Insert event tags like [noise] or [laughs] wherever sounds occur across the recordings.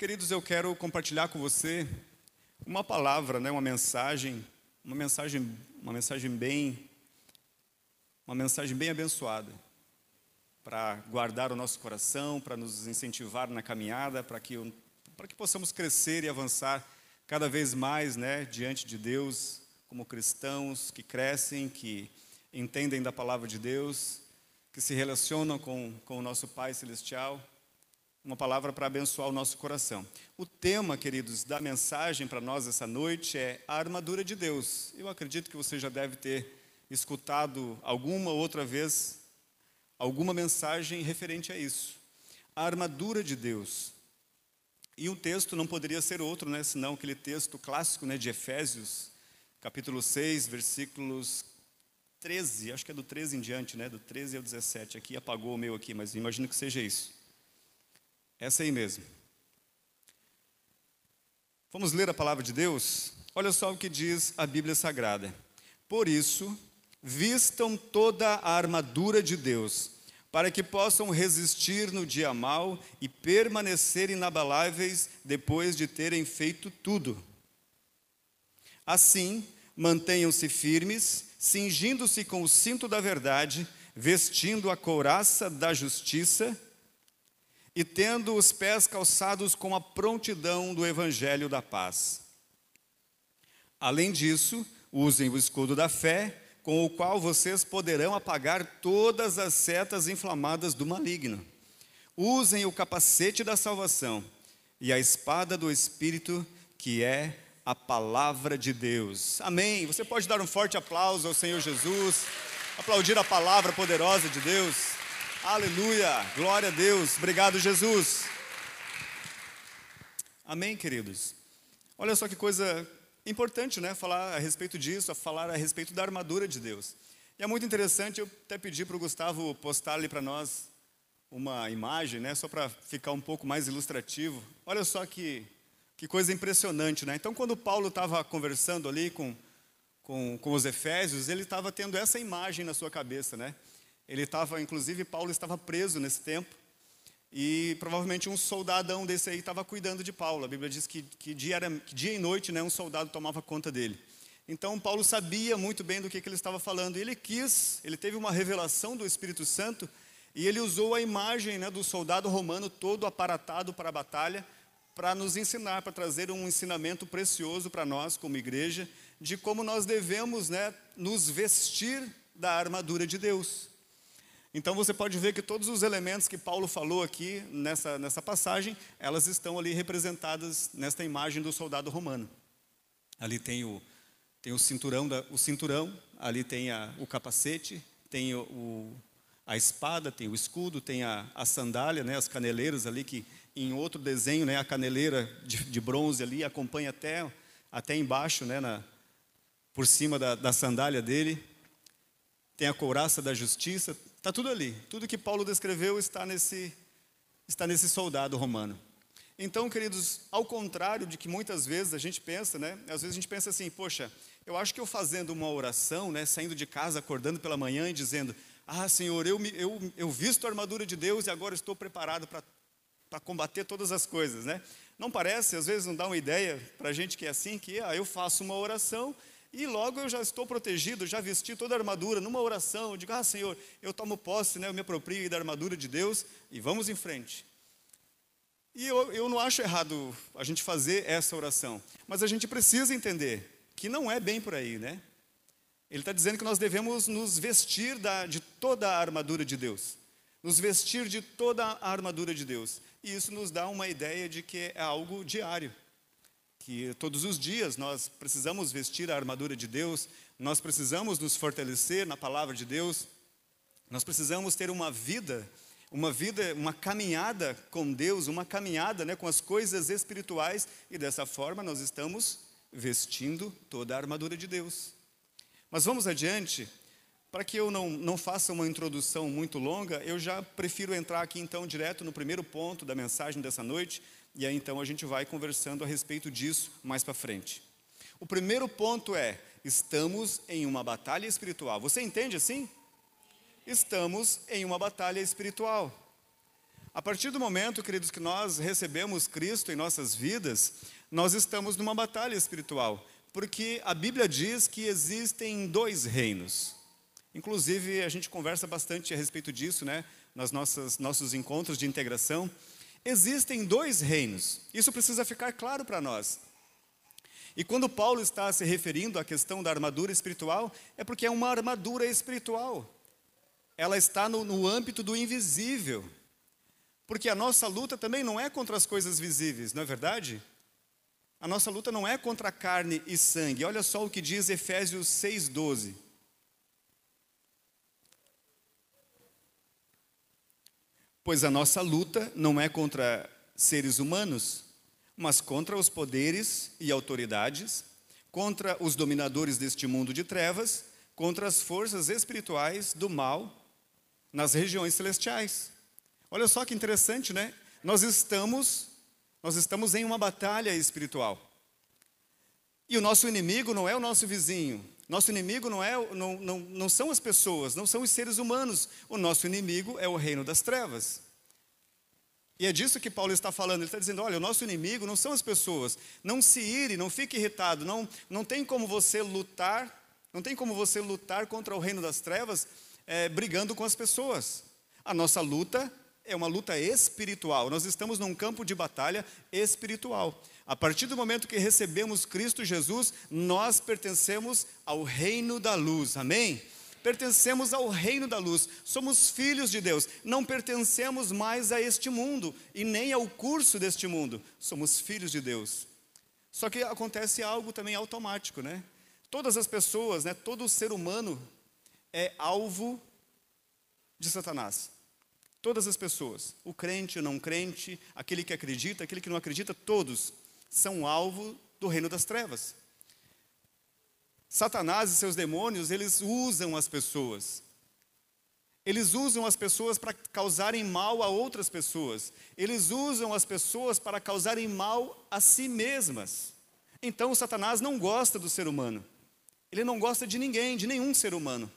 queridos, eu quero compartilhar com você uma palavra, né, uma mensagem, uma mensagem, uma mensagem bem, uma mensagem bem abençoada para guardar o nosso coração, para nos incentivar na caminhada, para que para que possamos crescer e avançar cada vez mais, né, diante de Deus, como cristãos que crescem, que entendem da palavra de Deus, que se relacionam com, com o nosso Pai Celestial uma palavra para abençoar o nosso coração. O tema, queridos, da mensagem para nós essa noite é a armadura de Deus. Eu acredito que você já deve ter escutado alguma outra vez alguma mensagem referente a isso. A armadura de Deus. E o texto não poderia ser outro, né, senão aquele texto clássico, né, de Efésios, capítulo 6, versículos 13, acho que é do 13 em diante, né, do 13 ao 17. Aqui apagou o meu aqui, mas imagino que seja isso. Essa aí mesmo. Vamos ler a palavra de Deus? Olha só o que diz a Bíblia Sagrada. Por isso, vistam toda a armadura de Deus, para que possam resistir no dia mau e permanecer inabaláveis depois de terem feito tudo. Assim, mantenham-se firmes, cingindo-se com o cinto da verdade, vestindo a couraça da justiça e tendo os pés calçados com a prontidão do evangelho da paz. Além disso, usem o escudo da fé, com o qual vocês poderão apagar todas as setas inflamadas do maligno. Usem o capacete da salvação e a espada do Espírito, que é a palavra de Deus. Amém. Você pode dar um forte aplauso ao Senhor Jesus, aplaudir a palavra poderosa de Deus. Aleluia, glória a Deus, obrigado Jesus. Amém, queridos. Olha só que coisa importante, né? Falar a respeito disso, falar a respeito da armadura de Deus. E é muito interessante, eu até pedi para o Gustavo postar ali para nós uma imagem, né? Só para ficar um pouco mais ilustrativo. Olha só que, que coisa impressionante, né? Então, quando Paulo estava conversando ali com, com, com os Efésios, ele estava tendo essa imagem na sua cabeça, né? Ele estava, inclusive, Paulo estava preso nesse tempo. E provavelmente um soldadão desse aí estava cuidando de Paulo. A Bíblia diz que, que, dia, era, que dia e noite né, um soldado tomava conta dele. Então Paulo sabia muito bem do que, que ele estava falando. E ele quis, ele teve uma revelação do Espírito Santo e ele usou a imagem né, do soldado romano todo aparatado para a batalha para nos ensinar, para trazer um ensinamento precioso para nós como igreja de como nós devemos né, nos vestir da armadura de Deus. Então você pode ver que todos os elementos que Paulo falou aqui nessa, nessa passagem, elas estão ali representadas nesta imagem do soldado romano. Ali tem o, tem o cinturão, da, o cinturão, ali tem a, o capacete, tem o, o, a espada, tem o escudo, tem a, a sandália, né, as caneleiras ali que em outro desenho, né, a caneleira de, de bronze ali acompanha até, até embaixo, né, na, por cima da, da sandália dele. Tem a couraça da justiça, Está tudo ali. Tudo que Paulo descreveu está nesse, está nesse soldado romano. Então, queridos, ao contrário de que muitas vezes a gente pensa, né? Às vezes a gente pensa assim, poxa, eu acho que eu fazendo uma oração, né? Saindo de casa, acordando pela manhã e dizendo, ah, Senhor, eu, eu, eu visto a armadura de Deus e agora estou preparado para combater todas as coisas, né? Não parece, às vezes não dá uma ideia para a gente que é assim, que ah, eu faço uma oração e logo eu já estou protegido, já vesti toda a armadura, numa oração, eu digo, ah Senhor, eu tomo posse, né, eu me aproprio da armadura de Deus e vamos em frente. E eu, eu não acho errado a gente fazer essa oração, mas a gente precisa entender que não é bem por aí, né? Ele está dizendo que nós devemos nos vestir da, de toda a armadura de Deus, nos vestir de toda a armadura de Deus. E isso nos dá uma ideia de que é algo diário que todos os dias nós precisamos vestir a armadura de Deus, nós precisamos nos fortalecer na palavra de Deus, nós precisamos ter uma vida, uma vida, uma caminhada com Deus, uma caminhada né, com as coisas espirituais, e dessa forma nós estamos vestindo toda a armadura de Deus. Mas vamos adiante, para que eu não, não faça uma introdução muito longa, eu já prefiro entrar aqui então direto no primeiro ponto da mensagem dessa noite, e aí então a gente vai conversando a respeito disso mais para frente. O primeiro ponto é: estamos em uma batalha espiritual. Você entende assim? Estamos em uma batalha espiritual. A partir do momento, queridos, que nós recebemos Cristo em nossas vidas, nós estamos numa batalha espiritual, porque a Bíblia diz que existem dois reinos. Inclusive, a gente conversa bastante a respeito disso, né, nas nossas nossos encontros de integração. Existem dois reinos. Isso precisa ficar claro para nós. E quando Paulo está se referindo à questão da armadura espiritual, é porque é uma armadura espiritual. Ela está no, no âmbito do invisível. Porque a nossa luta também não é contra as coisas visíveis, não é verdade? A nossa luta não é contra carne e sangue. Olha só o que diz Efésios 6,12. Pois a nossa luta não é contra seres humanos, mas contra os poderes e autoridades, contra os dominadores deste mundo de trevas, contra as forças espirituais do mal nas regiões celestiais. Olha só que interessante, né? Nós estamos nós estamos em uma batalha espiritual. E o nosso inimigo não é o nosso vizinho. Nosso inimigo não, é, não, não, não são as pessoas, não são os seres humanos. O nosso inimigo é o reino das trevas. E é disso que Paulo está falando. Ele está dizendo: olha, o nosso inimigo não são as pessoas. Não se ire, não fique irritado. Não, não tem como você lutar, não tem como você lutar contra o reino das trevas é, brigando com as pessoas. A nossa luta é uma luta espiritual. Nós estamos num campo de batalha espiritual. A partir do momento que recebemos Cristo Jesus, nós pertencemos ao reino da luz. Amém? pertencemos ao reino da luz, somos filhos de Deus, não pertencemos mais a este mundo e nem ao curso deste mundo, somos filhos de Deus. Só que acontece algo também automático, né? Todas as pessoas, né, todo ser humano é alvo de Satanás. Todas as pessoas, o crente, o não crente, aquele que acredita, aquele que não acredita, todos são alvo do reino das trevas. Satanás e seus demônios, eles usam as pessoas. Eles usam as pessoas para causarem mal a outras pessoas. Eles usam as pessoas para causarem mal a si mesmas. Então, Satanás não gosta do ser humano. Ele não gosta de ninguém, de nenhum ser humano.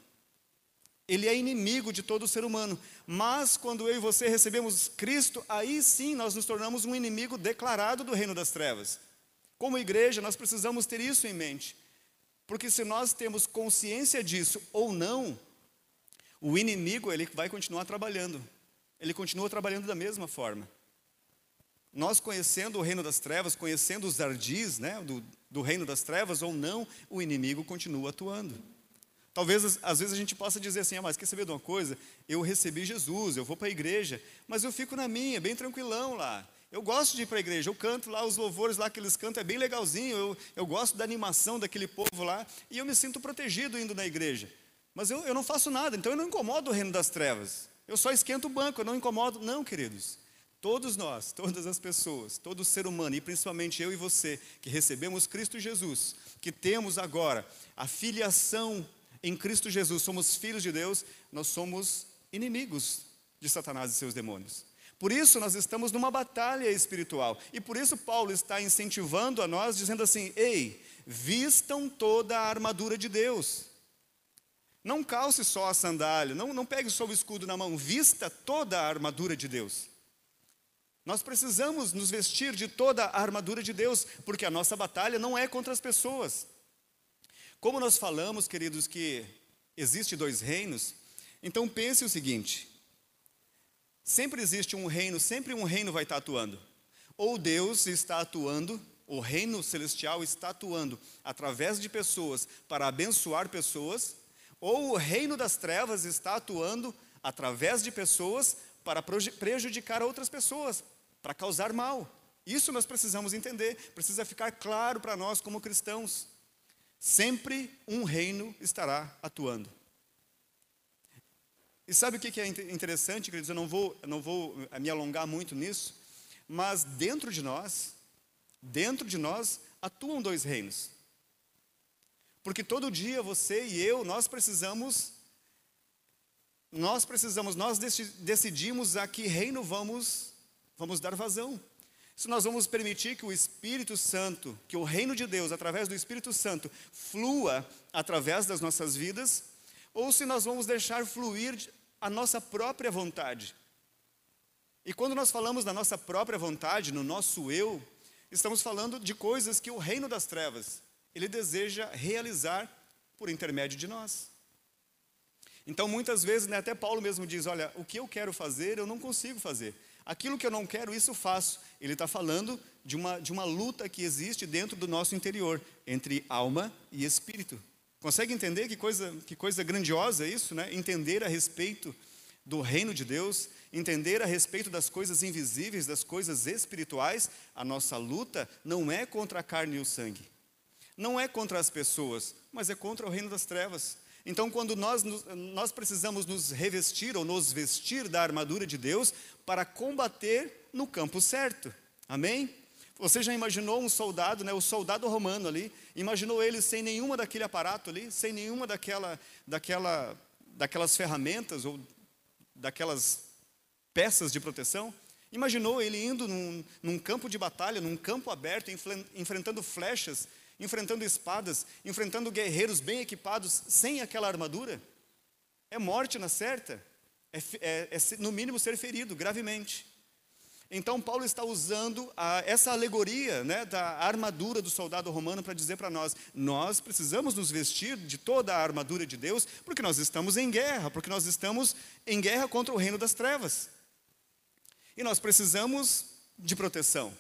Ele é inimigo de todo ser humano. Mas quando eu e você recebemos Cristo, aí sim nós nos tornamos um inimigo declarado do reino das trevas. Como igreja, nós precisamos ter isso em mente. Porque se nós temos consciência disso ou não, o inimigo ele vai continuar trabalhando. Ele continua trabalhando da mesma forma. Nós conhecendo o reino das trevas, conhecendo os ardis né, do, do reino das trevas ou não, o inimigo continua atuando. Talvez às vezes a gente possa dizer assim, ah, mas quer saber de uma coisa? Eu recebi Jesus, eu vou para a igreja, mas eu fico na minha, bem tranquilão lá. Eu gosto de ir para a igreja, eu canto lá os louvores lá que eles cantam, é bem legalzinho, eu, eu gosto da animação daquele povo lá, e eu me sinto protegido indo na igreja. Mas eu, eu não faço nada, então eu não incomodo o reino das trevas. Eu só esquento o banco, eu não incomodo. Não, queridos. Todos nós, [laughs] todas as pessoas, todo ser humano, e principalmente eu e você, que recebemos Cristo Jesus, que temos agora a filiação em Cristo Jesus, somos filhos de Deus, nós somos inimigos de Satanás e seus demônios. Por isso nós estamos numa batalha espiritual. E por isso Paulo está incentivando a nós, dizendo assim: ei, vistam toda a armadura de Deus. Não calce só a sandália, não, não pegue só o escudo na mão, vista toda a armadura de Deus. Nós precisamos nos vestir de toda a armadura de Deus, porque a nossa batalha não é contra as pessoas. Como nós falamos, queridos, que existe dois reinos, então pense o seguinte: Sempre existe um reino, sempre um reino vai estar atuando. Ou Deus está atuando, o reino celestial está atuando através de pessoas para abençoar pessoas, ou o reino das trevas está atuando através de pessoas para prejudicar outras pessoas, para causar mal. Isso nós precisamos entender, precisa ficar claro para nós como cristãos. Sempre um reino estará atuando. E sabe o que é interessante, queridos? Eu não vou, não vou me alongar muito nisso, mas dentro de nós, dentro de nós, atuam dois reinos. Porque todo dia você e eu, nós precisamos, nós precisamos, nós decidimos a que reino vamos, vamos dar vazão. Se nós vamos permitir que o Espírito Santo, que o reino de Deus, através do Espírito Santo, flua através das nossas vidas, ou se nós vamos deixar fluir a nossa própria vontade. E quando nós falamos da nossa própria vontade, no nosso eu, estamos falando de coisas que o reino das trevas, ele deseja realizar por intermédio de nós. Então, muitas vezes, né, até Paulo mesmo diz: Olha, o que eu quero fazer, eu não consigo fazer. Aquilo que eu não quero, isso faço. Ele está falando de uma, de uma luta que existe dentro do nosso interior, entre alma e espírito. Consegue entender que coisa, que coisa grandiosa é isso, né? Entender a respeito do reino de Deus, entender a respeito das coisas invisíveis, das coisas espirituais. A nossa luta não é contra a carne e o sangue, não é contra as pessoas, mas é contra o reino das trevas. Então, quando nós, nós precisamos nos revestir ou nos vestir da armadura de Deus para combater no campo certo. Amém? Você já imaginou um soldado, né, o soldado romano ali, imaginou ele sem nenhuma daquele aparato ali, sem nenhuma daquela, daquela, daquelas ferramentas ou daquelas peças de proteção? Imaginou ele indo num, num campo de batalha, num campo aberto, enfrentando flechas, enfrentando espadas, enfrentando guerreiros bem equipados, sem aquela armadura? É morte na certa, é, é, é no mínimo ser ferido gravemente. Então, Paulo está usando a, essa alegoria né, da armadura do soldado romano para dizer para nós: nós precisamos nos vestir de toda a armadura de Deus, porque nós estamos em guerra, porque nós estamos em guerra contra o reino das trevas. E nós precisamos de proteção,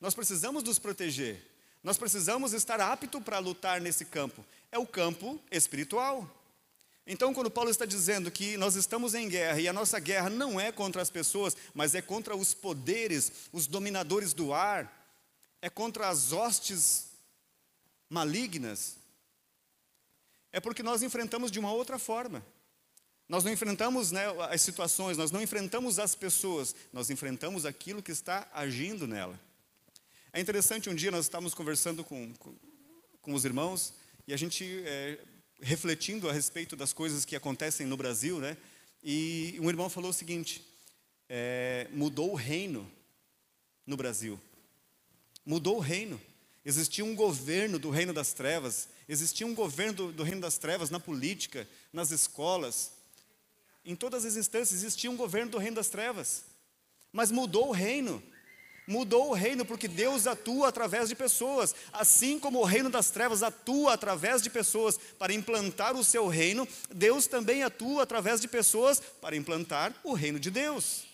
nós precisamos nos proteger, nós precisamos estar apto para lutar nesse campo. É o campo espiritual. Então, quando Paulo está dizendo que nós estamos em guerra e a nossa guerra não é contra as pessoas, mas é contra os poderes, os dominadores do ar, é contra as hostes malignas, é porque nós enfrentamos de uma outra forma. Nós não enfrentamos né, as situações, nós não enfrentamos as pessoas, nós enfrentamos aquilo que está agindo nela. É interessante, um dia nós estávamos conversando com, com, com os irmãos e a gente é, refletindo a respeito das coisas que acontecem no Brasil, né? E um irmão falou o seguinte: é, mudou o reino no Brasil. Mudou o reino. Existia um governo do reino das trevas, existia um governo do, do reino das trevas na política, nas escolas, em todas as instâncias existia um governo do reino das trevas. Mas mudou o reino mudou o reino, porque Deus atua através de pessoas, assim como o reino das trevas atua através de pessoas para implantar o seu reino, Deus também atua através de pessoas para implantar o reino de Deus.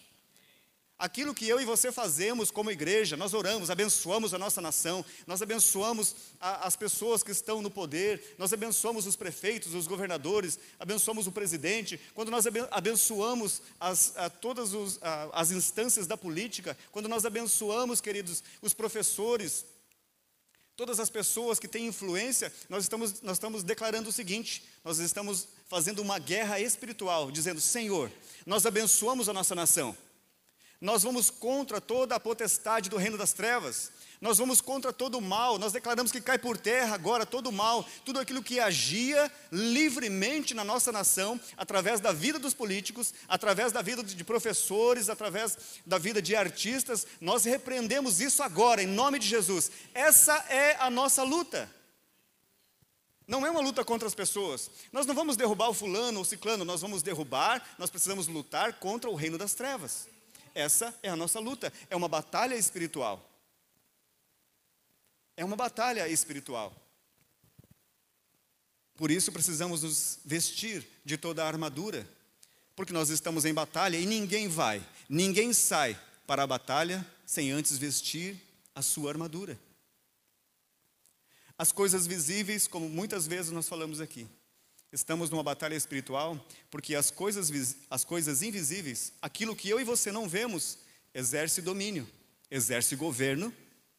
Aquilo que eu e você fazemos como igreja, nós oramos, abençoamos a nossa nação, nós abençoamos a, as pessoas que estão no poder, nós abençoamos os prefeitos, os governadores, abençoamos o presidente, quando nós abençoamos as, a, todas os, a, as instâncias da política, quando nós abençoamos, queridos, os professores, todas as pessoas que têm influência, nós estamos, nós estamos declarando o seguinte: nós estamos fazendo uma guerra espiritual, dizendo: Senhor, nós abençoamos a nossa nação. Nós vamos contra toda a potestade do reino das trevas. Nós vamos contra todo o mal. Nós declaramos que cai por terra agora todo o mal, tudo aquilo que agia livremente na nossa nação, através da vida dos políticos, através da vida de professores, através da vida de artistas. Nós repreendemos isso agora, em nome de Jesus. Essa é a nossa luta. Não é uma luta contra as pessoas. Nós não vamos derrubar o fulano ou o ciclano, nós vamos derrubar, nós precisamos lutar contra o reino das trevas. Essa é a nossa luta, é uma batalha espiritual. É uma batalha espiritual. Por isso precisamos nos vestir de toda a armadura, porque nós estamos em batalha e ninguém vai, ninguém sai para a batalha sem antes vestir a sua armadura. As coisas visíveis, como muitas vezes nós falamos aqui, estamos numa batalha espiritual, porque as coisas, as coisas invisíveis, aquilo que eu e você não vemos, exerce domínio, exerce governo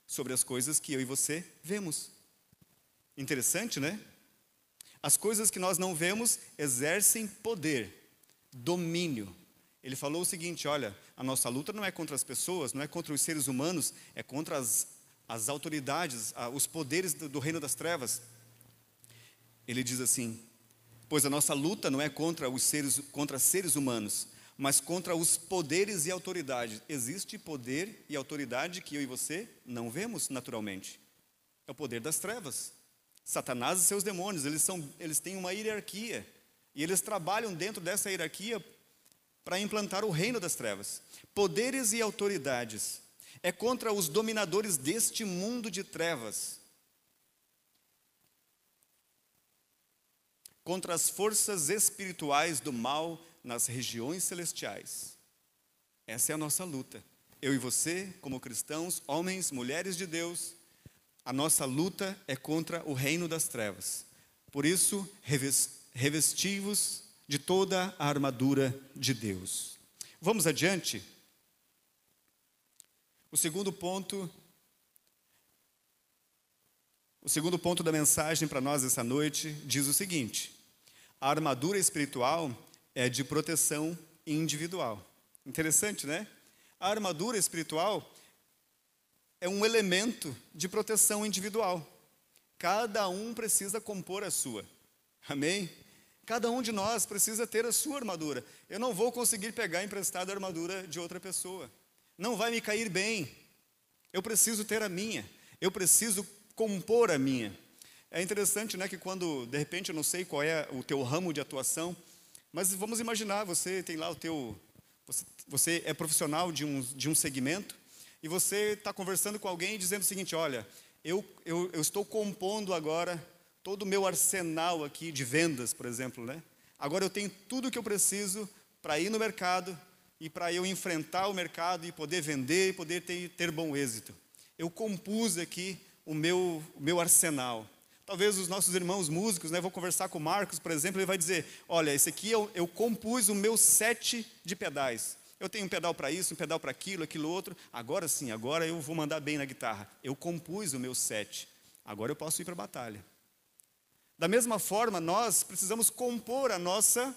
sobre as coisas que eu e você vemos. Interessante, né? As coisas que nós não vemos exercem poder, domínio. Ele falou o seguinte: olha, a nossa luta não é contra as pessoas, não é contra os seres humanos, é contra as, as autoridades, os poderes do, do reino das trevas. Ele diz assim: pois a nossa luta não é contra os seres, contra seres humanos, mas contra os poderes e autoridades. Existe poder e autoridade que eu e você não vemos naturalmente. É o poder das trevas. Satanás e seus demônios, eles, são, eles têm uma hierarquia. E eles trabalham dentro dessa hierarquia para implantar o reino das trevas. Poderes e autoridades. É contra os dominadores deste mundo de trevas. Contra as forças espirituais do mal nas regiões celestiais. Essa é a nossa luta. Eu e você, como cristãos, homens, mulheres de Deus, a nossa luta é contra o reino das trevas. Por isso, revestivos de toda a armadura de Deus. Vamos adiante? O segundo ponto o segundo ponto da mensagem para nós essa noite diz o seguinte: a armadura espiritual é de proteção individual. Interessante, né? A armadura espiritual é um elemento de proteção individual. Cada um precisa compor a sua. Amém? Cada um de nós precisa ter a sua armadura. Eu não vou conseguir pegar emprestada a armadura de outra pessoa. Não vai me cair bem. Eu preciso ter a minha. Eu preciso compor a minha. É interessante, né, que quando, de repente, eu não sei qual é o teu ramo de atuação, mas vamos imaginar, você tem lá o teu, você, você é profissional de um, de um segmento, e você está conversando com alguém dizendo o seguinte, olha, eu, eu, eu estou compondo agora todo o meu arsenal aqui de vendas, por exemplo, né? Agora eu tenho tudo o que eu preciso para ir no mercado e para eu enfrentar o mercado e poder vender e poder ter, ter bom êxito. Eu compus aqui o meu, o meu arsenal. Talvez os nossos irmãos músicos, né, vou conversar com o Marcos, por exemplo, ele vai dizer: Olha, esse aqui eu, eu compus o meu set de pedais. Eu tenho um pedal para isso, um pedal para aquilo, aquilo outro. Agora sim, agora eu vou mandar bem na guitarra. Eu compus o meu set. Agora eu posso ir para a batalha. Da mesma forma, nós precisamos compor a nossa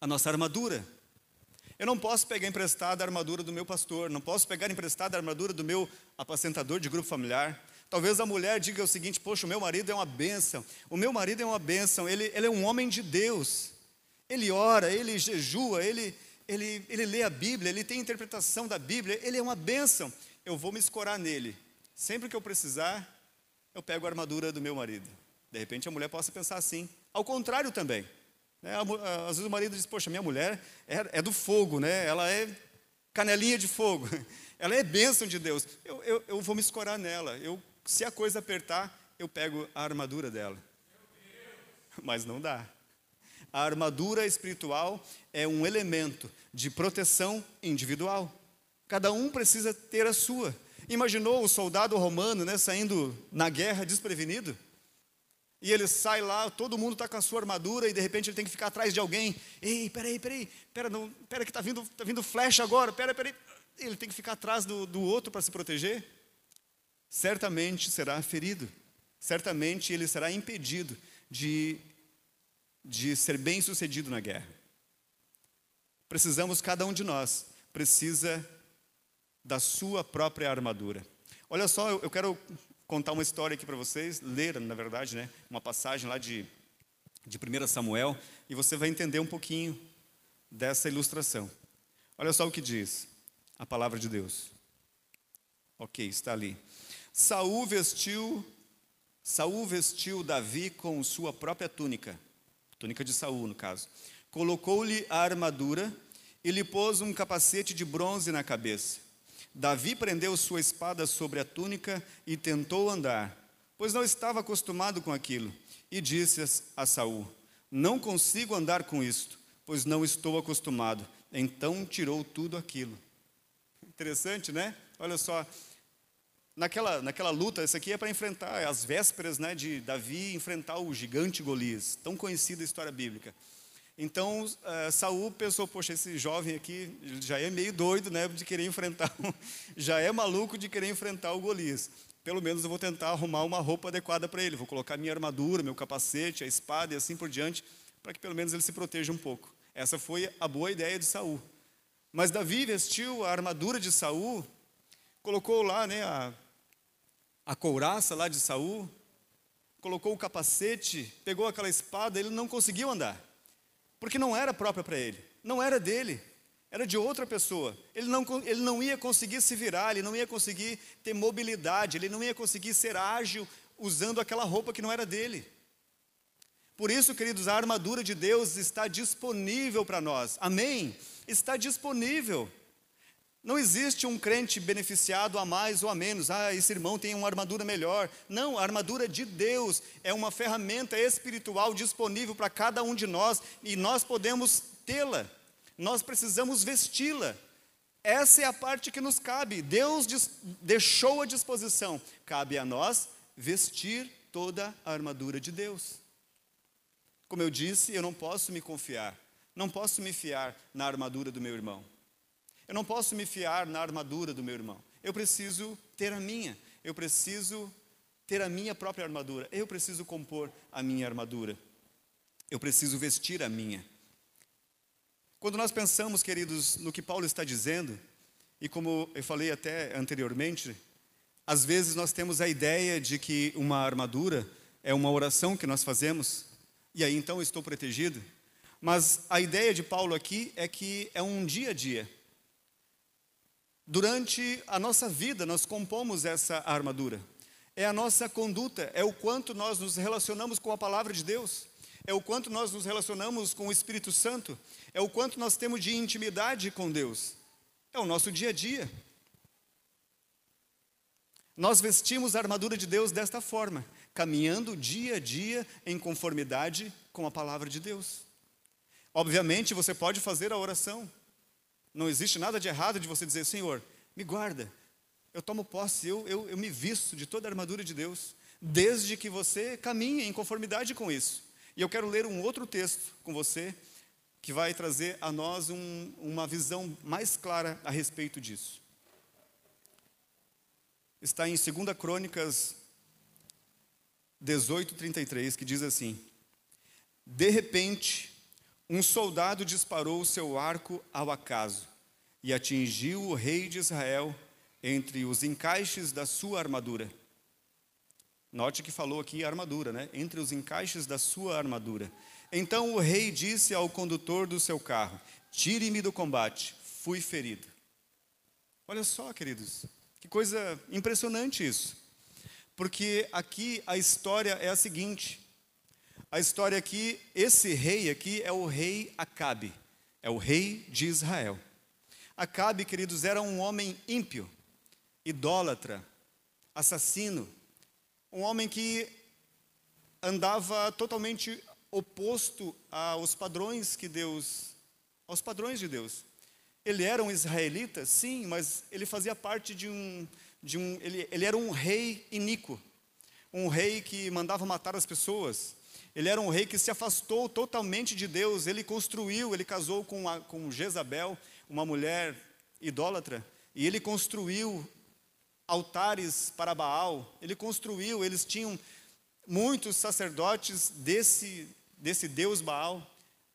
a nossa armadura. Eu não posso pegar emprestada a armadura do meu pastor, não posso pegar emprestada a armadura do meu apacentador de grupo familiar. Talvez a mulher diga o seguinte: Poxa, o meu marido é uma bênção, o meu marido é uma bênção, ele, ele é um homem de Deus, ele ora, ele jejua, ele, ele, ele lê a Bíblia, ele tem interpretação da Bíblia, ele é uma bênção. Eu vou me escorar nele. Sempre que eu precisar, eu pego a armadura do meu marido. De repente a mulher possa pensar assim. Ao contrário também. Né? Às vezes o marido diz, poxa, minha mulher é, é do fogo, né? ela é canelinha de fogo, [laughs] ela é bênção de Deus. Eu, eu, eu vou me escorar nela. Eu, se a coisa apertar, eu pego a armadura dela. Mas não dá. A armadura espiritual é um elemento de proteção individual. Cada um precisa ter a sua. Imaginou o soldado romano né, saindo na guerra desprevenido? E ele sai lá, todo mundo está com a sua armadura e de repente ele tem que ficar atrás de alguém. Ei, peraí, peraí, pera, não, pera que está vindo, tá vindo flecha agora, pera, peraí. Ele tem que ficar atrás do, do outro para se proteger. Certamente será ferido. Certamente ele será impedido de, de ser bem sucedido na guerra. Precisamos, cada um de nós, precisa da sua própria armadura. Olha só, eu quero contar uma história aqui para vocês, ler, na verdade, né, uma passagem lá de, de 1 Samuel, e você vai entender um pouquinho dessa ilustração. Olha só o que diz a palavra de Deus. Ok, está ali. Saul vestiu, Saul vestiu Davi com sua própria túnica, túnica de Saul, no caso. Colocou-lhe a armadura e lhe pôs um capacete de bronze na cabeça. Davi prendeu sua espada sobre a túnica e tentou andar, pois não estava acostumado com aquilo, e disse a Saul: Não consigo andar com isto, pois não estou acostumado. Então tirou tudo aquilo. Interessante, né? Olha só, naquela, naquela luta, isso aqui é para enfrentar as vésperas né, de Davi enfrentar o gigante Golias, tão conhecida história bíblica. Então, uh, Saul pensou, poxa, esse jovem aqui já é meio doido, né, de querer enfrentar, [laughs] já é maluco de querer enfrentar o Golias. Pelo menos eu vou tentar arrumar uma roupa adequada para ele, vou colocar minha armadura, meu capacete, a espada e assim por diante, para que pelo menos ele se proteja um pouco. Essa foi a boa ideia de Saul. Mas Davi vestiu a armadura de Saul, colocou lá, né, a, a couraça lá de Saul, colocou o capacete, pegou aquela espada, ele não conseguiu andar porque não era própria para ele, não era dele, era de outra pessoa. Ele não, ele não ia conseguir se virar, ele não ia conseguir ter mobilidade, ele não ia conseguir ser ágil usando aquela roupa que não era dele. Por isso, queridos, a armadura de Deus está disponível para nós. Amém? Está disponível. Não existe um crente beneficiado a mais ou a menos. Ah, esse irmão tem uma armadura melhor. Não, a armadura de Deus é uma ferramenta espiritual disponível para cada um de nós e nós podemos tê-la. Nós precisamos vesti-la. Essa é a parte que nos cabe. Deus deixou à disposição. Cabe a nós vestir toda a armadura de Deus. Como eu disse, eu não posso me confiar, não posso me fiar na armadura do meu irmão. Eu não posso me fiar na armadura do meu irmão. Eu preciso ter a minha. Eu preciso ter a minha própria armadura. Eu preciso compor a minha armadura. Eu preciso vestir a minha. Quando nós pensamos, queridos, no que Paulo está dizendo, e como eu falei até anteriormente, às vezes nós temos a ideia de que uma armadura é uma oração que nós fazemos, e aí então estou protegido. Mas a ideia de Paulo aqui é que é um dia a dia. Durante a nossa vida, nós compomos essa armadura. É a nossa conduta, é o quanto nós nos relacionamos com a palavra de Deus, é o quanto nós nos relacionamos com o Espírito Santo, é o quanto nós temos de intimidade com Deus. É o nosso dia a dia. Nós vestimos a armadura de Deus desta forma, caminhando dia a dia em conformidade com a palavra de Deus. Obviamente, você pode fazer a oração, não existe nada de errado de você dizer, Senhor, me guarda. Eu tomo posse, eu, eu, eu me visto de toda a armadura de Deus, desde que você caminhe em conformidade com isso. E eu quero ler um outro texto com você, que vai trazer a nós um, uma visão mais clara a respeito disso. Está em 2 Crônicas 18, 33, que diz assim: De repente, um soldado disparou o seu arco ao acaso e atingiu o rei de Israel entre os encaixes da sua armadura. Note que falou aqui armadura, né? Entre os encaixes da sua armadura. Então o rei disse ao condutor do seu carro: Tire-me do combate, fui ferido. Olha só, queridos, que coisa impressionante isso. Porque aqui a história é a seguinte: a história aqui, esse rei aqui é o rei Acabe, é o rei de Israel. Acabe, queridos, era um homem ímpio, idólatra, assassino, um homem que andava totalmente oposto aos padrões que Deus, aos padrões de Deus. Ele era um israelita, sim, mas ele fazia parte de um, de um ele, ele era um rei iníquo, um rei que mandava matar as pessoas, ele era um rei que se afastou totalmente de Deus. Ele construiu, ele casou com, a, com Jezabel, uma mulher idólatra, e ele construiu altares para Baal. Ele construiu, eles tinham muitos sacerdotes desse, desse Deus Baal,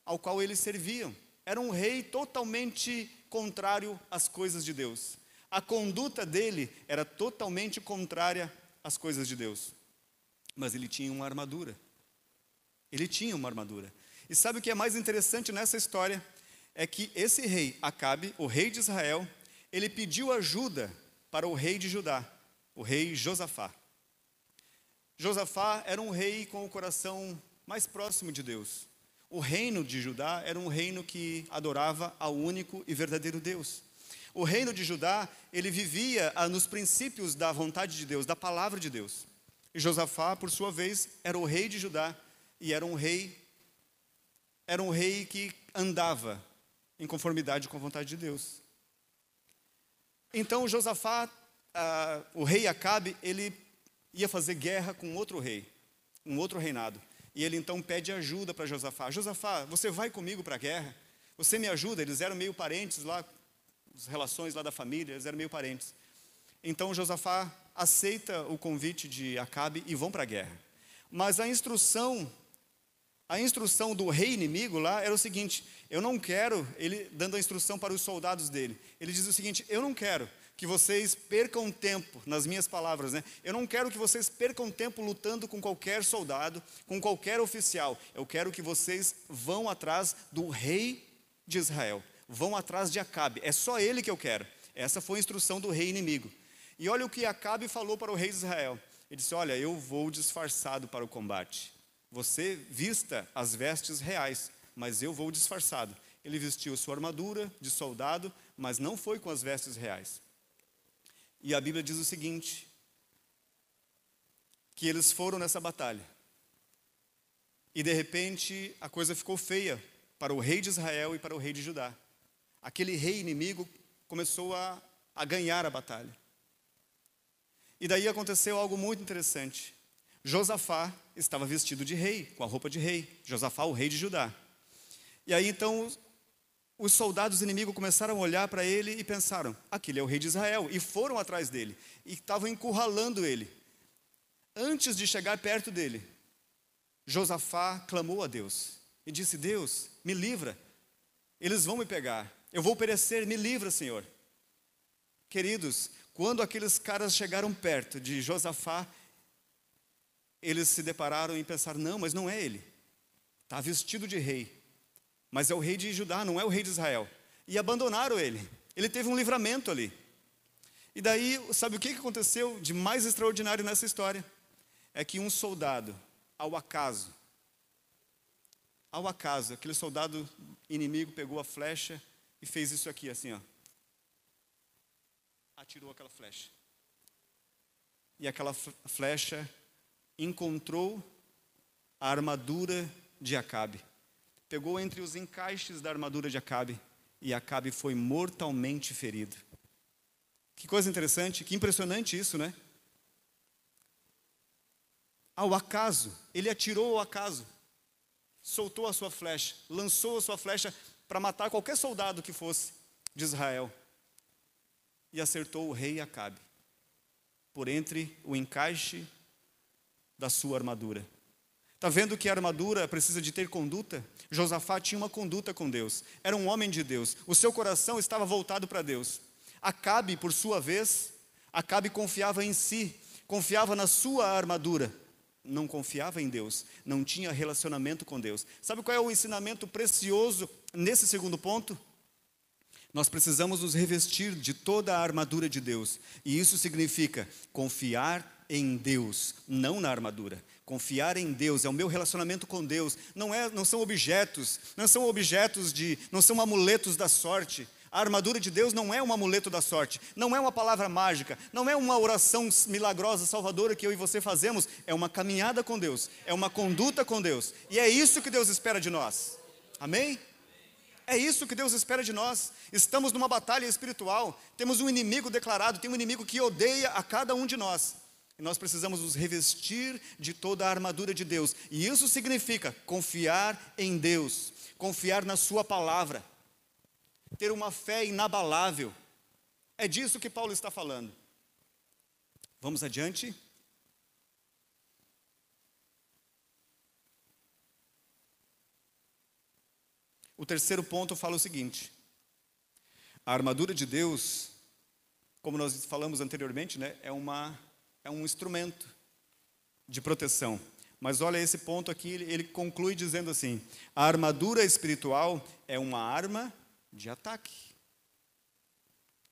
ao qual eles serviam. Era um rei totalmente contrário às coisas de Deus. A conduta dele era totalmente contrária às coisas de Deus. Mas ele tinha uma armadura. Ele tinha uma armadura. E sabe o que é mais interessante nessa história? É que esse rei, Acabe, o rei de Israel, ele pediu ajuda para o rei de Judá, o rei Josafá. Josafá era um rei com o coração mais próximo de Deus. O reino de Judá era um reino que adorava ao único e verdadeiro Deus. O reino de Judá, ele vivia ah, nos princípios da vontade de Deus, da palavra de Deus. E Josafá, por sua vez, era o rei de Judá, e era um rei, era um rei que andava em conformidade com a vontade de Deus. Então Josafá, o rei Acabe, ele ia fazer guerra com outro rei, um outro reinado. E ele então pede ajuda para Josafá. Josafá, você vai comigo para a guerra? Você me ajuda? Eles eram meio parentes lá, as relações lá da família, eles eram meio parentes. Então Josafá aceita o convite de Acabe e vão para a guerra. Mas a instrução a instrução do rei inimigo lá era o seguinte: eu não quero, ele dando a instrução para os soldados dele, ele diz o seguinte: eu não quero que vocês percam tempo, nas minhas palavras, né? Eu não quero que vocês percam tempo lutando com qualquer soldado, com qualquer oficial. Eu quero que vocês vão atrás do rei de Israel, vão atrás de Acabe. É só ele que eu quero. Essa foi a instrução do rei inimigo. E olha o que Acabe falou para o rei de Israel. Ele disse: Olha, eu vou disfarçado para o combate. Você vista as vestes reais, mas eu vou disfarçado. Ele vestiu sua armadura de soldado, mas não foi com as vestes reais. E a Bíblia diz o seguinte: que eles foram nessa batalha. E de repente a coisa ficou feia para o rei de Israel e para o rei de Judá. Aquele rei inimigo começou a, a ganhar a batalha. E daí aconteceu algo muito interessante. Josafá estava vestido de rei, com a roupa de rei. Josafá, o rei de Judá. E aí então os soldados inimigos começaram a olhar para ele e pensaram: aquele é o rei de Israel. E foram atrás dele. E estavam encurralando ele. Antes de chegar perto dele, Josafá clamou a Deus e disse: Deus, me livra. Eles vão me pegar. Eu vou perecer, me livra, Senhor. Queridos, quando aqueles caras chegaram perto de Josafá, eles se depararam e pensaram: não, mas não é ele. Está vestido de rei. Mas é o rei de Judá, não é o rei de Israel. E abandonaram ele. Ele teve um livramento ali. E daí, sabe o que aconteceu de mais extraordinário nessa história? É que um soldado, ao acaso, ao acaso, aquele soldado inimigo pegou a flecha e fez isso aqui, assim, ó. Atirou aquela flecha. E aquela flecha encontrou a armadura de Acabe. Pegou entre os encaixes da armadura de Acabe e Acabe foi mortalmente ferido. Que coisa interessante, que impressionante isso, né? Ao acaso, ele atirou ao acaso, soltou a sua flecha, lançou a sua flecha para matar qualquer soldado que fosse de Israel e acertou o rei Acabe por entre o encaixe da sua armadura. Está vendo que a armadura precisa de ter conduta? Josafá tinha uma conduta com Deus, era um homem de Deus, o seu coração estava voltado para Deus. Acabe, por sua vez, Acabe confiava em si, confiava na sua armadura, não confiava em Deus, não tinha relacionamento com Deus. Sabe qual é o ensinamento precioso nesse segundo ponto? Nós precisamos nos revestir de toda a armadura de Deus, e isso significa confiar em Deus, não na armadura. Confiar em Deus é o meu relacionamento com Deus. Não é, não são objetos, não são objetos de, não são amuletos da sorte. A armadura de Deus não é um amuleto da sorte, não é uma palavra mágica, não é uma oração milagrosa, salvadora que eu e você fazemos, é uma caminhada com Deus, é uma conduta com Deus. E é isso que Deus espera de nós. Amém? É isso que Deus espera de nós. Estamos numa batalha espiritual, temos um inimigo declarado, tem um inimigo que odeia a cada um de nós. E nós precisamos nos revestir de toda a armadura de Deus. E isso significa confiar em Deus, confiar na Sua palavra, ter uma fé inabalável. É disso que Paulo está falando. Vamos adiante. O terceiro ponto fala o seguinte: a armadura de Deus, como nós falamos anteriormente, né, é uma é um instrumento de proteção. Mas olha esse ponto aqui, ele conclui dizendo assim: a armadura espiritual é uma arma de ataque.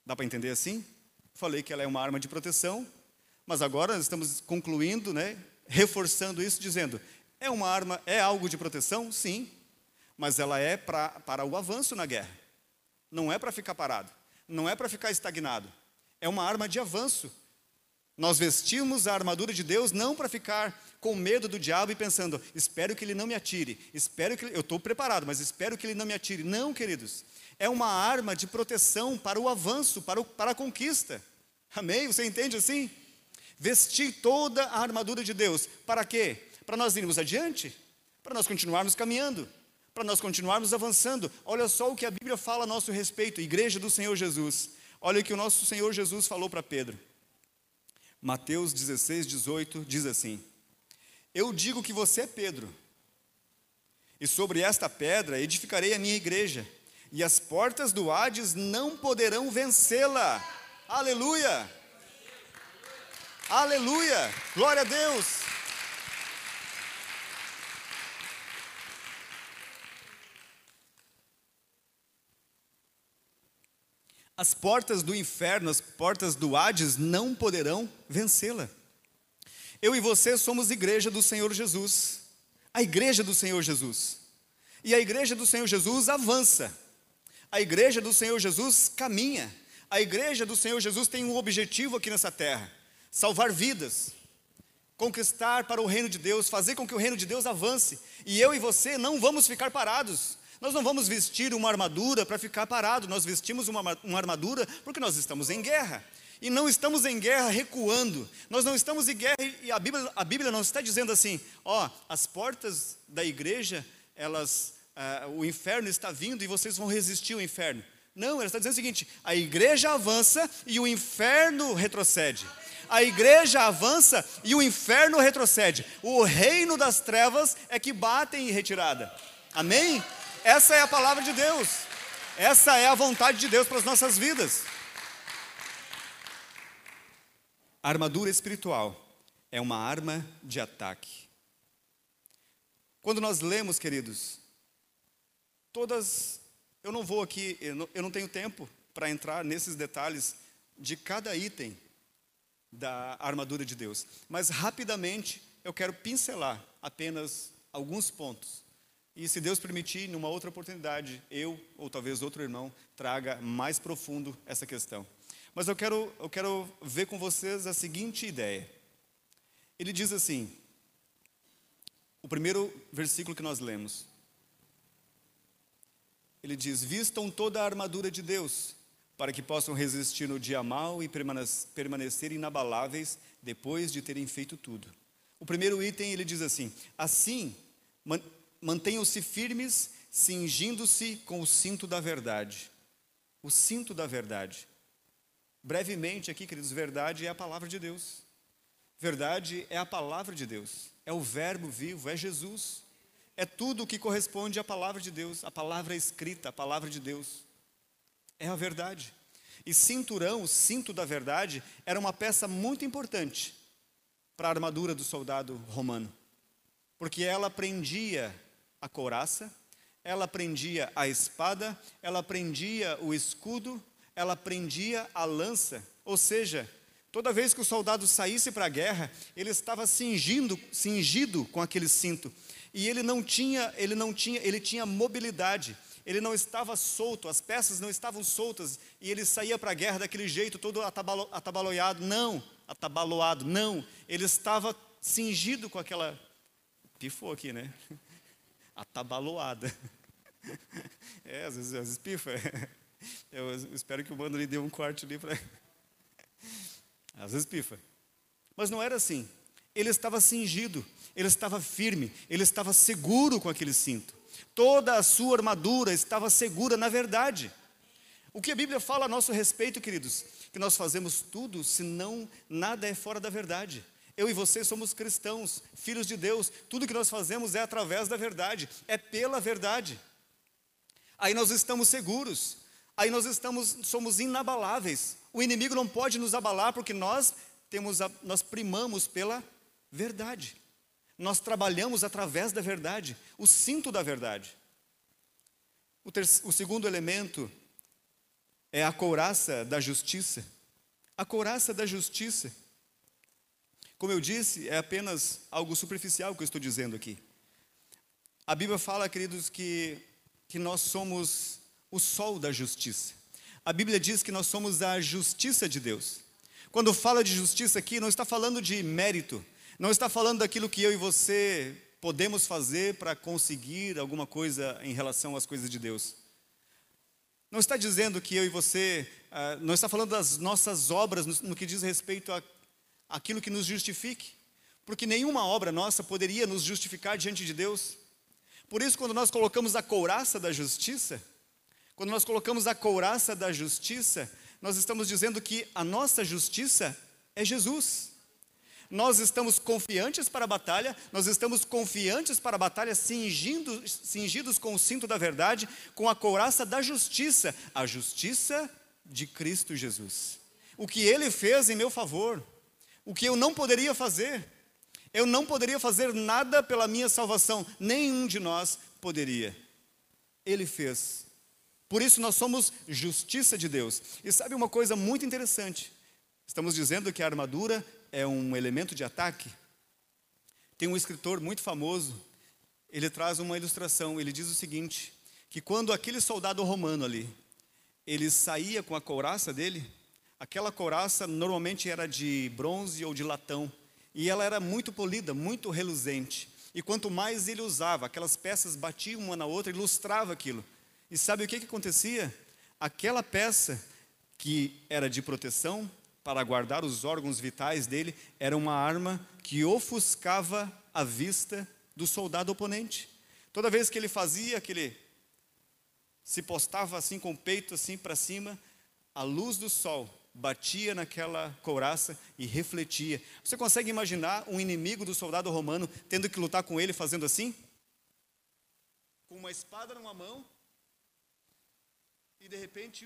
Dá para entender assim? Falei que ela é uma arma de proteção, mas agora estamos concluindo, né, reforçando isso, dizendo: é uma arma, é algo de proteção? Sim, mas ela é pra, para o avanço na guerra, não é para ficar parado, não é para ficar estagnado, é uma arma de avanço nós vestimos a armadura de Deus não para ficar com medo do diabo e pensando, espero que ele não me atire, espero que eu estou preparado, mas espero que ele não me atire. Não, queridos, é uma arma de proteção para o avanço, para, o, para a conquista. Amém? Você entende assim? Vestir toda a armadura de Deus, para quê? Para nós irmos adiante, para nós continuarmos caminhando, para nós continuarmos avançando. Olha só o que a Bíblia fala a nosso respeito, igreja do Senhor Jesus. Olha o que o nosso Senhor Jesus falou para Pedro. Mateus 16, 18 diz assim: Eu digo que você é Pedro, e sobre esta pedra edificarei a minha igreja, e as portas do Hades não poderão vencê-la. Aleluia! Aleluia! Glória a Deus! As portas do inferno, as portas do Hades não poderão vencê-la. Eu e você somos igreja do Senhor Jesus. A igreja do Senhor Jesus. E a igreja do Senhor Jesus avança. A igreja do Senhor Jesus caminha. A igreja do Senhor Jesus tem um objetivo aqui nessa terra: salvar vidas, conquistar para o reino de Deus, fazer com que o reino de Deus avance. E eu e você não vamos ficar parados. Nós não vamos vestir uma armadura para ficar parado, nós vestimos uma, uma armadura porque nós estamos em guerra. E não estamos em guerra recuando, nós não estamos em guerra, e a Bíblia, a Bíblia não está dizendo assim, ó, as portas da igreja, elas, uh, o inferno está vindo e vocês vão resistir ao inferno. Não, ela está dizendo o seguinte: a igreja avança e o inferno retrocede. A igreja avança e o inferno retrocede. O reino das trevas é que batem em retirada. Amém? Essa é a palavra de Deus. Essa é a vontade de Deus para as nossas vidas. A armadura espiritual é uma arma de ataque. Quando nós lemos, queridos, todas. Eu não vou aqui, eu não, eu não tenho tempo para entrar nesses detalhes de cada item da armadura de Deus, mas rapidamente eu quero pincelar apenas alguns pontos e se Deus permitir, numa outra oportunidade, eu ou talvez outro irmão traga mais profundo essa questão. Mas eu quero, eu quero ver com vocês a seguinte ideia. Ele diz assim, o primeiro versículo que nós lemos. Ele diz: Vistam toda a armadura de Deus, para que possam resistir no dia mau e permanecer inabaláveis depois de terem feito tudo. O primeiro item ele diz assim: Assim, mantenham-se firmes, cingindo-se com o cinto da verdade. O cinto da verdade. Brevemente aqui, queridos, verdade é a palavra de Deus. Verdade é a palavra de Deus. É o verbo vivo, é Jesus. É tudo o que corresponde à palavra de Deus, a palavra escrita, a palavra de Deus. É a verdade. E cinturão, o cinto da verdade, era uma peça muito importante para a armadura do soldado romano, porque ela prendia a couraça, ela prendia a espada, ela prendia o escudo, ela prendia a lança. Ou seja, toda vez que o soldado saísse para a guerra, ele estava cingindo, cingido com aquele cinto. E ele não tinha, ele não tinha, ele tinha mobilidade. Ele não estava solto, as peças não estavam soltas e ele saía para a guerra daquele jeito, todo atabalo, atabaloado. Não, atabaloado, não. Ele estava cingido com aquela. Pifou aqui, né? Atabaloada. [laughs] É, às vezes, às vezes pifa. [laughs] Eu espero que o mano lhe dê um corte ali para. [laughs] Às vezes pifa. Mas não era assim. Ele estava cingido, ele estava firme, ele estava seguro com aquele cinto. Toda a sua armadura estava segura na verdade. O que a Bíblia fala a nosso respeito, queridos? Que nós fazemos tudo, senão nada é fora da verdade. Eu e você somos cristãos, filhos de Deus. Tudo que nós fazemos é através da verdade, é pela verdade. Aí nós estamos seguros. Aí nós estamos somos inabaláveis. O inimigo não pode nos abalar porque nós temos a, nós primamos pela verdade. Nós trabalhamos através da verdade, o cinto da verdade. O, ter, o segundo elemento é a couraça da justiça. A couraça da justiça. Como eu disse, é apenas algo superficial que eu estou dizendo aqui. A Bíblia fala, queridos, que, que nós somos o sol da justiça. A Bíblia diz que nós somos a justiça de Deus. Quando fala de justiça aqui, não está falando de mérito, não está falando daquilo que eu e você podemos fazer para conseguir alguma coisa em relação às coisas de Deus. Não está dizendo que eu e você, ah, não está falando das nossas obras no, no que diz respeito a aquilo que nos justifique, porque nenhuma obra nossa poderia nos justificar diante de Deus. Por isso, quando nós colocamos a couraça da justiça, quando nós colocamos a couraça da justiça, nós estamos dizendo que a nossa justiça é Jesus. Nós estamos confiantes para a batalha, nós estamos confiantes para a batalha, cingindo, cingidos com o cinto da verdade, com a couraça da justiça, a justiça de Cristo Jesus. O que ele fez em meu favor o que eu não poderia fazer. Eu não poderia fazer nada pela minha salvação, nenhum de nós poderia. Ele fez. Por isso nós somos justiça de Deus. E sabe uma coisa muito interessante? Estamos dizendo que a armadura é um elemento de ataque. Tem um escritor muito famoso ele traz uma ilustração. Ele diz o seguinte: que quando aquele soldado romano ali, ele saía com a couraça dele, aquela couraça normalmente era de bronze ou de latão, e ela era muito polida, muito reluzente. E quanto mais ele usava, aquelas peças batiam uma na outra e lustrava aquilo. E sabe o que, que acontecia? Aquela peça que era de proteção para guardar os órgãos vitais dele era uma arma que ofuscava a vista do soldado oponente. Toda vez que ele fazia aquele se postava assim com o peito assim para cima, a luz do sol batia naquela couraça e refletia. Você consegue imaginar um inimigo do soldado romano tendo que lutar com ele fazendo assim? Com uma espada numa mão e de repente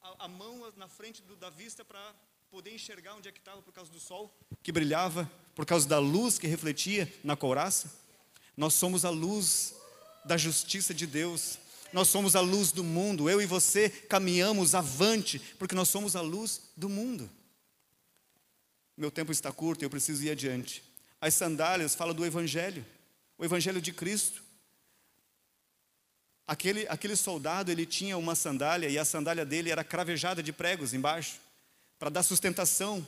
a, a mão na frente do, da vista para poder enxergar onde é que estava por causa do sol que brilhava, por causa da luz que refletia na couraça. Nós somos a luz da justiça de Deus. Nós somos a luz do mundo. Eu e você caminhamos avante, porque nós somos a luz do mundo. Meu tempo está curto, eu preciso ir adiante. As sandálias falam do Evangelho, o Evangelho de Cristo. Aquele, aquele soldado, ele tinha uma sandália e a sandália dele era cravejada de pregos embaixo, para dar sustentação,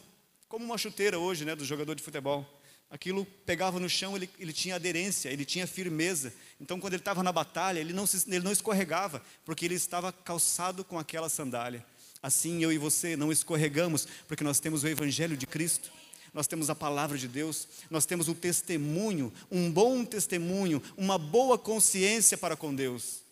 como uma chuteira hoje, né, do jogador de futebol. Aquilo pegava no chão, ele, ele tinha aderência, ele tinha firmeza. Então, quando ele estava na batalha, ele não, se, ele não escorregava, porque ele estava calçado com aquela sandália. Assim, eu e você não escorregamos, porque nós temos o Evangelho de Cristo, nós temos a palavra de Deus, nós temos o testemunho, um bom testemunho, uma boa consciência para com Deus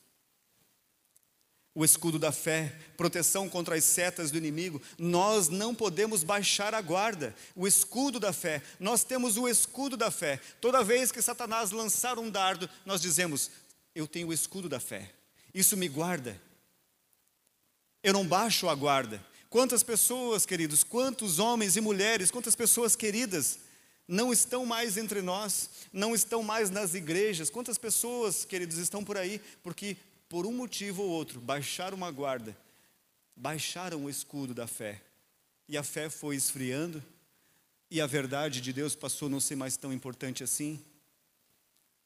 o escudo da fé, proteção contra as setas do inimigo. Nós não podemos baixar a guarda. O escudo da fé, nós temos o escudo da fé. Toda vez que Satanás lançar um dardo, nós dizemos: Eu tenho o escudo da fé. Isso me guarda. Eu não baixo a guarda. Quantas pessoas, queridos, quantos homens e mulheres, quantas pessoas queridas não estão mais entre nós, não estão mais nas igrejas. Quantas pessoas, queridos, estão por aí porque por um motivo ou outro, baixaram uma guarda, baixaram o escudo da fé. E a fé foi esfriando, e a verdade de Deus passou a não ser mais tão importante assim.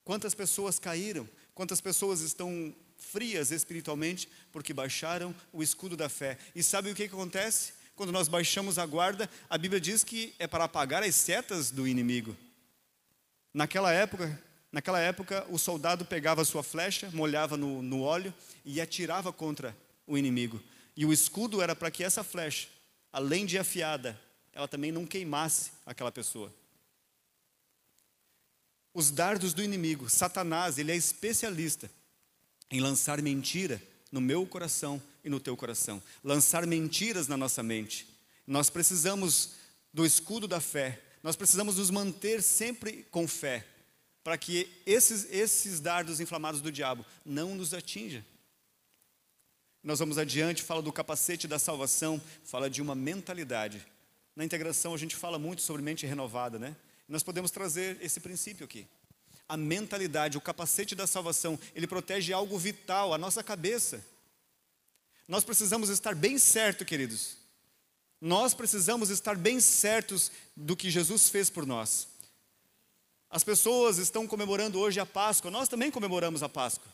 Quantas pessoas caíram? Quantas pessoas estão frias espiritualmente porque baixaram o escudo da fé? E sabe o que, que acontece? Quando nós baixamos a guarda, a Bíblia diz que é para apagar as setas do inimigo. Naquela época, Naquela época, o soldado pegava sua flecha, molhava no, no óleo e atirava contra o inimigo. E o escudo era para que essa flecha, além de afiada, ela também não queimasse aquela pessoa. Os dardos do inimigo, Satanás, ele é especialista em lançar mentira no meu coração e no teu coração, lançar mentiras na nossa mente. Nós precisamos do escudo da fé, nós precisamos nos manter sempre com fé, para que esses, esses dardos inflamados do diabo não nos atinjam. Nós vamos adiante, fala do capacete da salvação, fala de uma mentalidade. Na integração a gente fala muito sobre mente renovada, né? Nós podemos trazer esse princípio aqui. A mentalidade, o capacete da salvação, ele protege algo vital, a nossa cabeça. Nós precisamos estar bem certo, queridos. Nós precisamos estar bem certos do que Jesus fez por nós. As pessoas estão comemorando hoje a Páscoa, nós também comemoramos a Páscoa.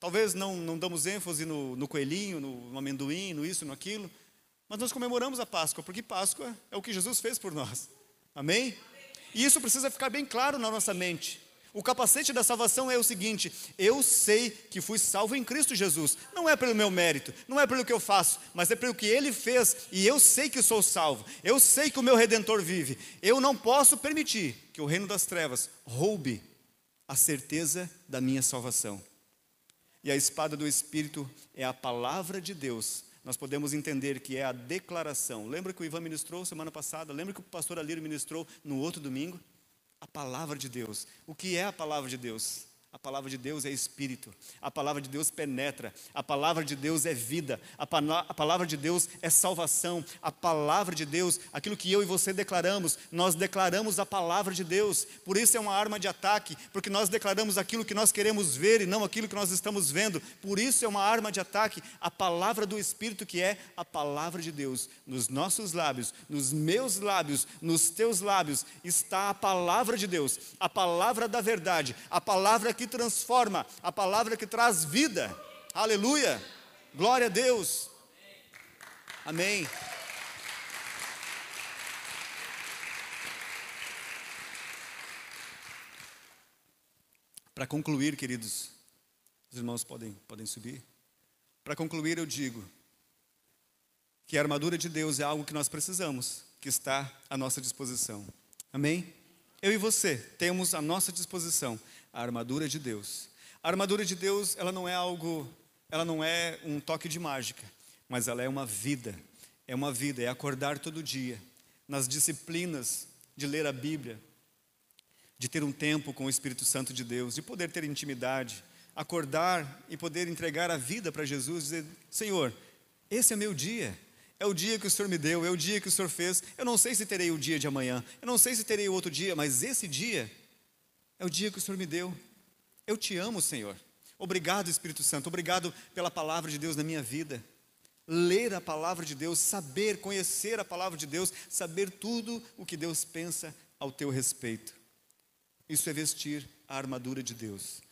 Talvez não, não damos ênfase no, no coelhinho, no, no amendoim, no isso, no aquilo, mas nós comemoramos a Páscoa, porque Páscoa é o que Jesus fez por nós. Amém? E isso precisa ficar bem claro na nossa mente. O capacete da salvação é o seguinte: eu sei que fui salvo em Cristo Jesus. Não é pelo meu mérito, não é pelo que eu faço, mas é pelo que Ele fez. E eu sei que sou salvo. Eu sei que o meu Redentor vive. Eu não posso permitir que o reino das trevas roube a certeza da minha salvação. E a espada do Espírito é a palavra de Deus. Nós podemos entender que é a declaração. Lembra que o Ivan ministrou semana passada? Lembra que o pastor Alírio ministrou no outro domingo? A palavra de Deus. O que é a palavra de Deus? A palavra de Deus é espírito, a palavra de Deus penetra, a palavra de Deus é vida, a, a, palavra de Deus é salvação, a palavra de Deus, aquilo que eu e você declaramos, nós declaramos a palavra de Deus, por isso é uma arma de ataque, porque nós declaramos aquilo que nós queremos ver e não aquilo que nós estamos vendo, por isso é uma arma de ataque, a palavra do Espírito que é a palavra de Deus, nos nossos lábios, nos meus lábios, nos teus lábios, está a palavra de Deus, a palavra da verdade, a palavra que transforma, a palavra que traz vida. Aleluia! Glória a Deus. Amém. Para concluir, queridos, os irmãos podem, podem subir. Para concluir, eu digo que a armadura de Deus é algo que nós precisamos, que está à nossa disposição. Amém? Eu e você temos à nossa disposição a armadura de Deus. A armadura de Deus, ela não é algo, ela não é um toque de mágica, mas ela é uma vida. É uma vida, é acordar todo dia nas disciplinas de ler a Bíblia, de ter um tempo com o Espírito Santo de Deus, de poder ter intimidade, acordar e poder entregar a vida para Jesus, dizer: Senhor, esse é meu dia. É o dia que o Senhor me deu, é o dia que o Senhor fez. Eu não sei se terei o dia de amanhã, eu não sei se terei outro dia, mas esse dia é o dia que o Senhor me deu. Eu te amo, Senhor. Obrigado, Espírito Santo. Obrigado pela palavra de Deus na minha vida. Ler a palavra de Deus, saber, conhecer a palavra de Deus, saber tudo o que Deus pensa ao teu respeito. Isso é vestir a armadura de Deus.